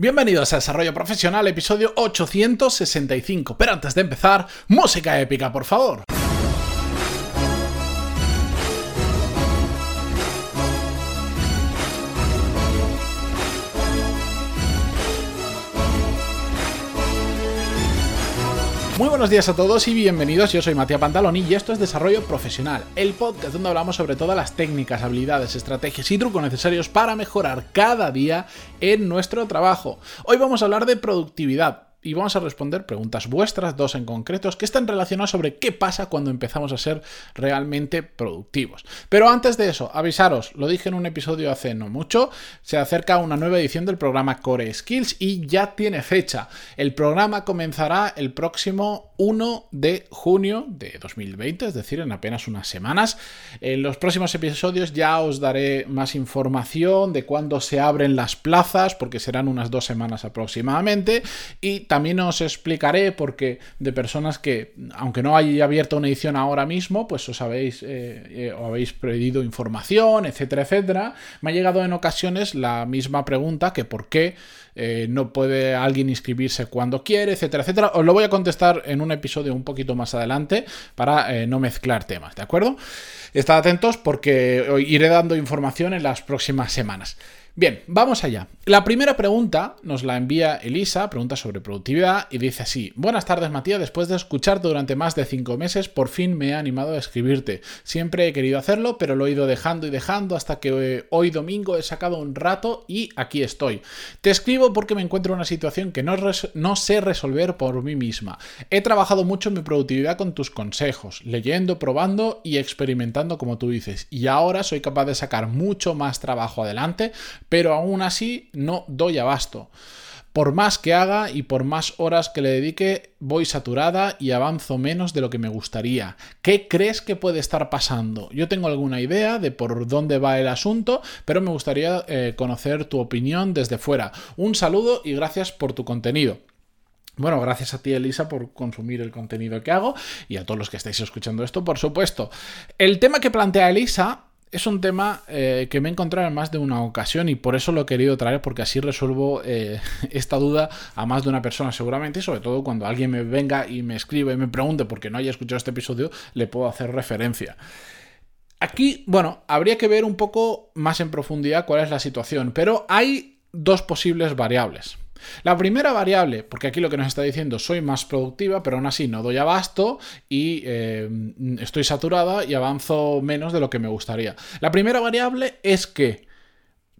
Bienvenidos a Desarrollo Profesional, episodio 865. Pero antes de empezar, música épica, por favor. Muy buenos días a todos y bienvenidos. Yo soy Matías Pantaloni y esto es Desarrollo Profesional, el podcast donde hablamos sobre todas las técnicas, habilidades, estrategias y trucos necesarios para mejorar cada día en nuestro trabajo. Hoy vamos a hablar de productividad y vamos a responder preguntas vuestras, dos en concretos, que están relacionadas sobre qué pasa cuando empezamos a ser realmente productivos. Pero antes de eso, avisaros, lo dije en un episodio hace no mucho, se acerca una nueva edición del programa Core Skills y ya tiene fecha. El programa comenzará el próximo 1 de junio de 2020, es decir, en apenas unas semanas. En los próximos episodios ya os daré más información de cuándo se abren las plazas, porque serán unas dos semanas aproximadamente, y también os explicaré porque de personas que, aunque no haya abierto una edición ahora mismo, pues os habéis, eh, eh, o habéis pedido información, etcétera, etcétera, me ha llegado en ocasiones la misma pregunta que por qué eh, no puede alguien inscribirse cuando quiere, etcétera, etcétera. Os lo voy a contestar en un episodio un poquito más adelante para no mezclar temas, ¿de acuerdo? Estad atentos porque iré dando información en las próximas semanas. Bien, vamos allá. La primera pregunta nos la envía Elisa, pregunta sobre productividad, y dice así: Buenas tardes, Matías. Después de escucharte durante más de cinco meses, por fin me he animado a escribirte. Siempre he querido hacerlo, pero lo he ido dejando y dejando hasta que eh, hoy domingo he sacado un rato y aquí estoy. Te escribo porque me encuentro en una situación que no, no sé resolver por mí misma. He trabajado mucho en mi productividad con tus consejos, leyendo, probando y experimentando como tú dices, y ahora soy capaz de sacar mucho más trabajo adelante pero aún así no doy abasto. Por más que haga y por más horas que le dedique, voy saturada y avanzo menos de lo que me gustaría. ¿Qué crees que puede estar pasando? Yo tengo alguna idea de por dónde va el asunto, pero me gustaría eh, conocer tu opinión desde fuera. Un saludo y gracias por tu contenido. Bueno, gracias a ti, Elisa, por consumir el contenido que hago y a todos los que estáis escuchando esto, por supuesto. El tema que plantea Elisa es un tema eh, que me he encontrado en más de una ocasión y por eso lo he querido traer porque así resuelvo eh, esta duda a más de una persona seguramente y sobre todo cuando alguien me venga y me escribe y me pregunte porque no haya escuchado este episodio le puedo hacer referencia. Aquí, bueno, habría que ver un poco más en profundidad cuál es la situación, pero hay dos posibles variables. La primera variable, porque aquí lo que nos está diciendo, soy más productiva, pero aún así no doy abasto y eh, estoy saturada y avanzo menos de lo que me gustaría. La primera variable es que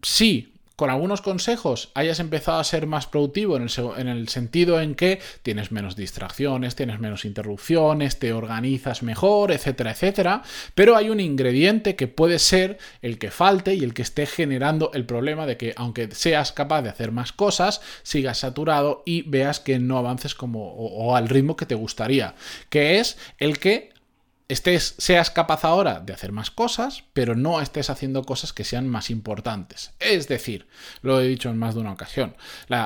sí, con algunos consejos hayas empezado a ser más productivo en el, sentido en que tienes menos distracciones, tienes menos interrupciones, te organizas mejor, etcétera, etcétera. Pero hay un ingrediente que puede ser el que falte y el que esté generando el problema de que aunque seas capaz de hacer más cosas, sigas saturado y veas que no avances como o al ritmo que te gustaría, que es el que estés, seas capaz ahora de hacer más cosas, pero no estés haciendo cosas que sean más importantes. Es decir, lo he dicho en más de una ocasión,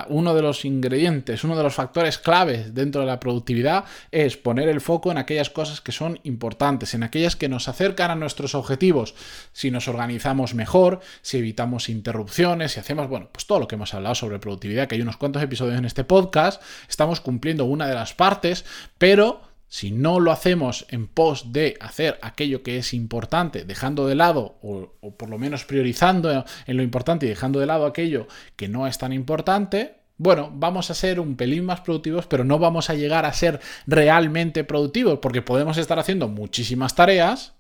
uno de los ingredientes, uno de los factores claves dentro de la productividad es poner el foco en aquellas cosas que son importantes, en aquellas que nos acercan a nuestros objetivos. Si nos organizamos mejor, si evitamos interrupciones, si hacemos, bueno, pues todo lo que hemos hablado sobre productividad, que hay unos cuantos episodios en este podcast, estamos cumpliendo una de las partes, pero si no lo hacemos en pos de hacer aquello que es importante, dejando de lado, o, por lo menos priorizando en lo importante y dejando de lado aquello que no es tan importante, bueno, vamos a ser un pelín más productivos, pero no vamos a llegar a ser realmente productivos, porque podemos estar haciendo muchísimas tareas,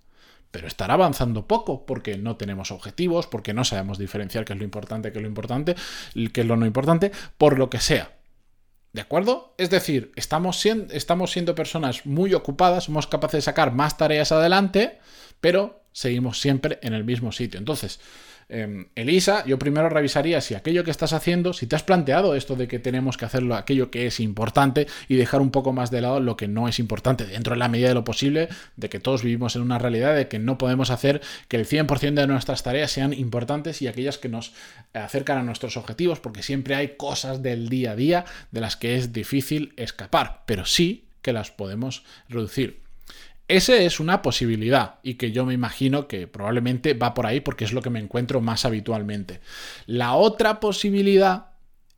pero estar avanzando poco, porque no tenemos objetivos, porque no sabemos diferenciar qué es lo importante, qué es lo importante, qué es lo no importante, por lo que sea. ¿De acuerdo? Es decir, estamos siendo, estamos siendo personas muy ocupadas, somos capaces de sacar más tareas adelante, pero seguimos siempre en el mismo sitio. Entonces, Em, Elisa, yo primero revisaría si aquello que estás haciendo, si te has planteado esto de que tenemos que hacerlo aquello que es importante y dejar un poco más de lado lo que no es importante, dentro de la medida de lo posible, de que todos vivimos en una realidad de que no podemos hacer que el 100% de nuestras tareas sean importantes y aquellas que nos acercan a nuestros objetivos, porque siempre hay cosas del día a día de las que es difícil escapar, pero sí que las podemos reducir. Esa es una posibilidad y que yo me imagino que probablemente va por ahí porque es lo que me encuentro más habitualmente. La otra posibilidad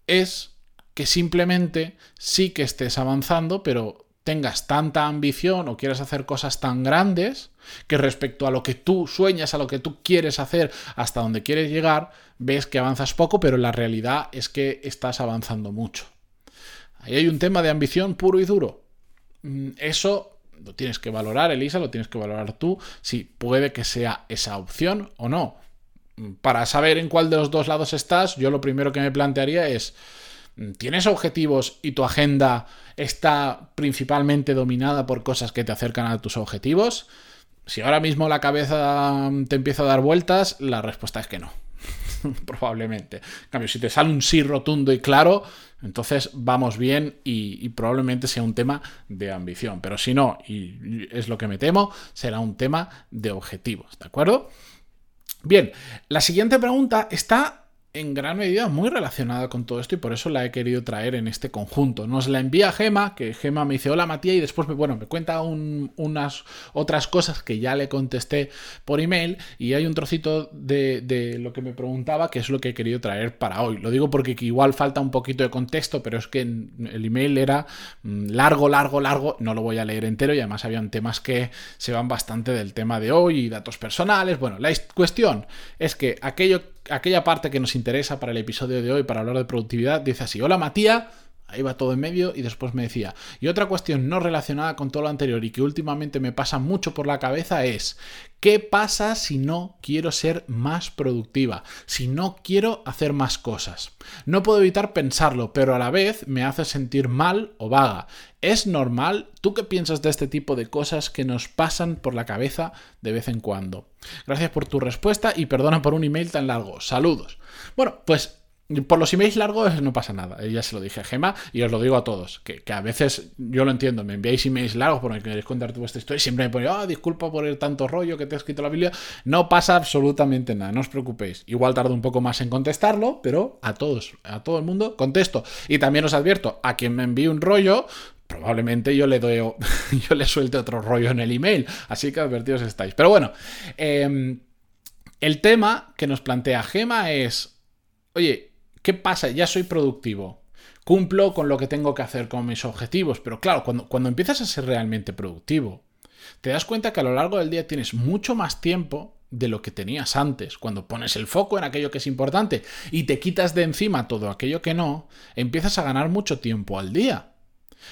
es que simplemente sí que estés avanzando, pero tengas tanta ambición o quieras hacer cosas tan grandes que respecto a lo que tú sueñas, a lo que tú quieres hacer, hasta donde quieres llegar, ves que avanzas poco, pero la realidad es que estás avanzando mucho. Ahí hay un tema de ambición puro y duro. Mm, eso lo tienes que valorar, Elisa, lo tienes que valorar tú, si puede que sea esa opción o no. Mm, para saber en cuál de los dos lados estás, yo lo primero que me plantearía es, mm, ¿tienes objetivos y tu agenda está principalmente dominada por cosas que te acercan a tus objetivos? Si ahora mismo la cabeza te empieza a dar vueltas, la respuesta es que no. probablemente. En cambio, si te sale un sí rotundo y claro, entonces vamos bien y, probablemente sea un tema de ambición. Pero si no, y es lo que me temo, será un tema de objetivos. ¿De acuerdo? Bien, la siguiente pregunta está en gran medida muy relacionada con todo esto y por eso la he querido traer en este conjunto. Nos la envía Gema, que Gema me dice hola Matías y después me, bueno, me cuenta unas otras cosas que ya le contesté por email y hay un trocito de, lo que me preguntaba que es lo que he querido traer para hoy. Lo digo porque igual falta un poquito de contexto, pero es que el email era mm, largo, largo, largo, no lo voy a leer entero y además habían temas que se van bastante del tema de hoy y datos personales. Bueno, la cuestión es que aquello aquella parte que nos interesa para el episodio de hoy, para hablar de productividad, dice así, hola Matías, ahí va todo en medio y después me decía, y otra cuestión no relacionada con todo lo anterior y que últimamente me pasa mucho por la cabeza es, ¿qué pasa si no quiero ser más productiva? Si no quiero hacer más cosas. No puedo evitar pensarlo, pero a la vez me hace sentir mal o vaga. ¿Es normal? ¿Tú qué piensas de este tipo de cosas que nos pasan por la cabeza de vez en cuando? Gracias por tu respuesta y perdona por un email tan largo. Saludos. Bueno, pues por los emails largos no pasa nada, ya se lo dije a Gema y os lo digo a todos, que, a veces yo lo entiendo, me enviáis emails largos porque queréis contar vuestra historia siempre me ponéis, ah, disculpa por el tanto rollo que te ha escrito la Biblia, no pasa absolutamente nada, no os preocupéis, igual tardo un poco más en contestarlo, pero a todos, a todo el mundo contesto. Y también os advierto, a quien me envíe un rollo, probablemente yo le doy, yo le suelte otro rollo en el email, así que advertidos estáis. Pero bueno, em, el tema que nos plantea Gema es, oye, ¿Qué pasa? Ya soy productivo. Cumplo con lo que tengo que hacer con mis objetivos. Pero claro, cuando, cuando empiezas a ser realmente productivo, te das cuenta que a lo largo del día tienes mucho más tiempo de lo que tenías antes. Cuando pones el foco en aquello que es importante y te quitas de encima todo aquello que no, empiezas a ganar mucho tiempo al día.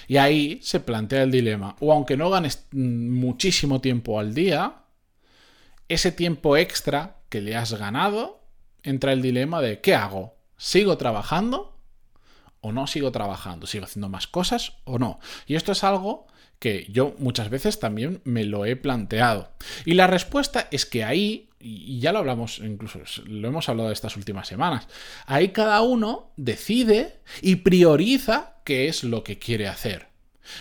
Y ahí se plantea el dilema. O aunque no ganes muchísimo tiempo al día, ese tiempo extra que le has ganado, entra el dilema de ¿qué hago? ¿Sigo trabajando o no sigo trabajando? ¿Sigo haciendo más cosas o no? Y esto es algo que yo muchas veces también me lo he planteado. Y la respuesta es que ahí, y ya lo hablamos, incluso lo hemos hablado estas últimas semanas, ahí cada uno decide y prioriza qué es lo que quiere hacer.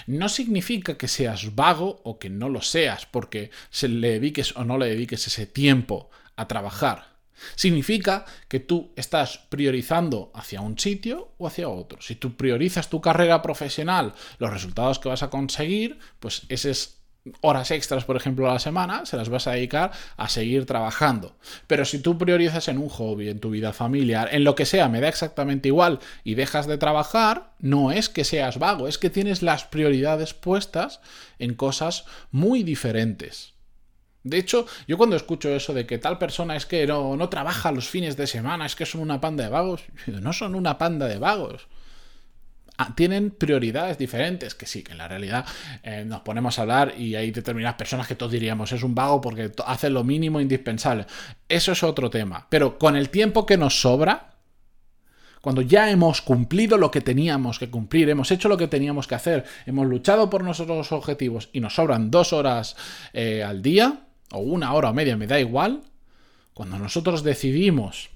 No significa que seas vago o que no lo seas porque se le dediques o no le dediques ese tiempo a trabajar. Significa que tú estás priorizando hacia un sitio o hacia otro. Si tú priorizas tu carrera profesional, los resultados que vas a conseguir, pues esas horas extras, por ejemplo, a la semana, se las vas a dedicar a seguir trabajando. Pero si tú priorizas en un hobby, en tu vida familiar, en lo que sea, me da exactamente igual y dejas de trabajar, no es que seas vago, es que tienes las prioridades puestas en cosas muy diferentes. De hecho, yo cuando escucho eso de que tal persona es que no, no trabaja los fines de semana, es que son una panda de vagos, no son una panda de vagos. Ah, tienen prioridades diferentes, que sí, que en la realidad eh, nos ponemos a hablar y hay determinadas personas que todos diríamos es un vago porque hace lo mínimo indispensable. Eso es otro tema. Pero con el tiempo que nos sobra, cuando ya hemos cumplido lo que teníamos que cumplir, hemos hecho lo que teníamos que hacer, hemos luchado por nuestros objetivos y nos sobran dos horas eh, al día, o una hora o media, me da igual, cuando nosotros decidimos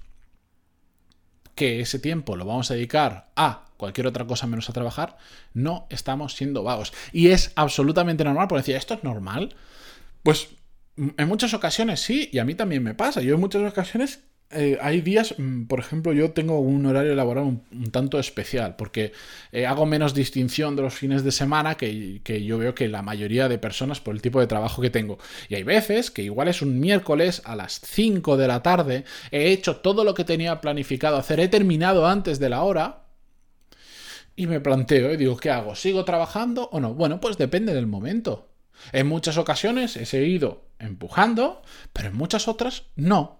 que ese tiempo lo vamos a dedicar a cualquier otra cosa menos a trabajar, no estamos siendo vagos. Y es absolutamente normal, porque decir, ¿esto es normal? Pues en muchas ocasiones sí, y a mí también me pasa. Yo en muchas ocasiones eh, hay días, mm, por ejemplo, yo tengo un horario laboral un, tanto especial, porque eh, hago menos distinción de los fines de semana que, que, yo veo que la mayoría de personas por el tipo de trabajo que tengo. Y hay veces que igual es un miércoles a las 5 de la tarde, he hecho todo lo que tenía planificado hacer, he terminado antes de la hora, y me planteo y digo, ¿qué hago? ¿Sigo trabajando o no? Bueno, pues depende del momento. En muchas ocasiones he seguido empujando, pero en muchas otras no.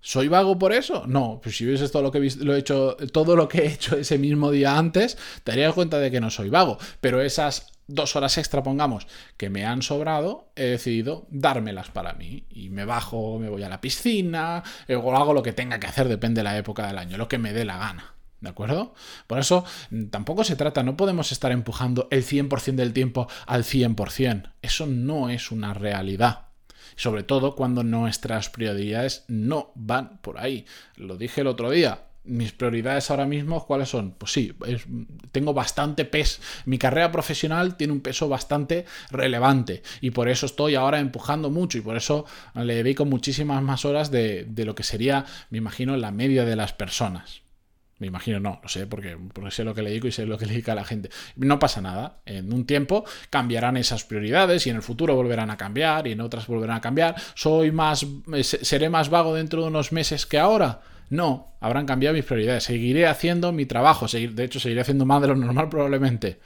¿Soy vago por eso? No, pues si vieses todo lo que lo he hecho, todo lo que he hecho ese mismo día antes, te darías cuenta de que no soy vago. Pero esas dos horas extra, pongamos, que me han sobrado, he decidido dármelas para mí. Y me bajo, me voy a la piscina, o hago lo que tenga que hacer, depende de la época del año, lo que me dé la gana. ¿De acuerdo? Por eso tampoco se trata, no podemos estar empujando el 100% del tiempo al 100%. Eso no es una realidad. Sobre todo cuando nuestras prioridades no van por ahí. Lo dije el otro día, mis prioridades ahora mismo, ¿cuáles son? Pues sí, tengo bastante peso. Mi carrera profesional tiene un peso bastante relevante y por eso estoy ahora empujando mucho y por eso le dedico muchísimas más horas de, de lo que sería, me imagino, la media de las personas. Me imagino, no, no sé, porque, porque sé lo que le digo y sé lo que le digo a la gente. No pasa nada. En un tiempo cambiarán esas prioridades y en el futuro volverán a cambiar y en otras volverán a cambiar. ¿Soy más, seré más vago dentro de unos meses que ahora? No, habrán cambiado mis prioridades. Seguiré haciendo mi trabajo. de hecho, seguiré haciendo más de lo normal probablemente.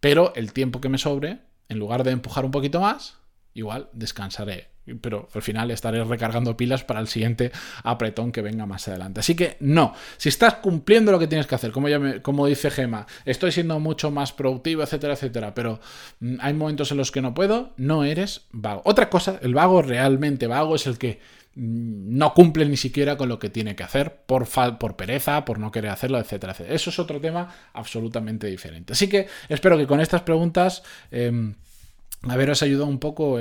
Pero el tiempo que me sobre, en lugar de empujar un poquito más, igual descansaré pero al final estaré recargando pilas para el siguiente apretón que venga más adelante. Así que no, si estás cumpliendo lo que tienes que hacer, como, como dice Gema, estoy siendo mucho más productivo, etcétera, etcétera, pero mm, hay momentos en los que no puedo, no eres vago. Otra cosa, el vago realmente vago es el que mm, no cumple ni siquiera con lo que tiene que hacer por, por pereza, por no querer hacerlo, etcétera, etcétera. Eso es otro tema absolutamente diferente. Así que espero que con estas preguntas... Em, haberos ayudado un poco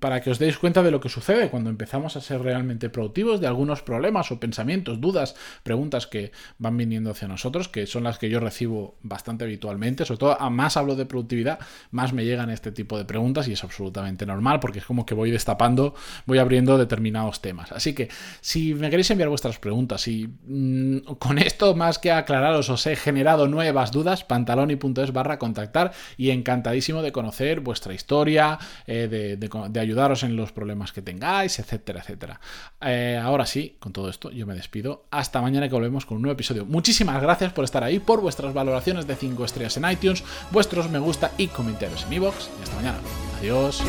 para que os deis cuenta de lo que sucede cuando empezamos a ser realmente productivos, de algunos problemas o pensamientos, dudas, preguntas que van viniendo hacia nosotros, que son las que yo recibo bastante habitualmente. Sobre todo, a más hablo de productividad, más me llegan este tipo de preguntas y es absolutamente normal porque es como que voy destapando, voy abriendo determinados temas. Así que si me queréis enviar vuestras preguntas y mm, con esto más que aclararos os he generado nuevas dudas, pantaloni.es barra contactar y encantadísimo de conocer vuestra historia eh, de, ayudaros en los problemas que tengáis, etcétera, etcétera. Eh, ahora sí, con todo esto, yo me despido. Hasta mañana que volvemos con un nuevo episodio. Muchísimas gracias por estar ahí, por vuestras valoraciones de 5 estrellas en iTunes, vuestros me gusta y comentarios en iVoox. y hasta mañana. Adiós.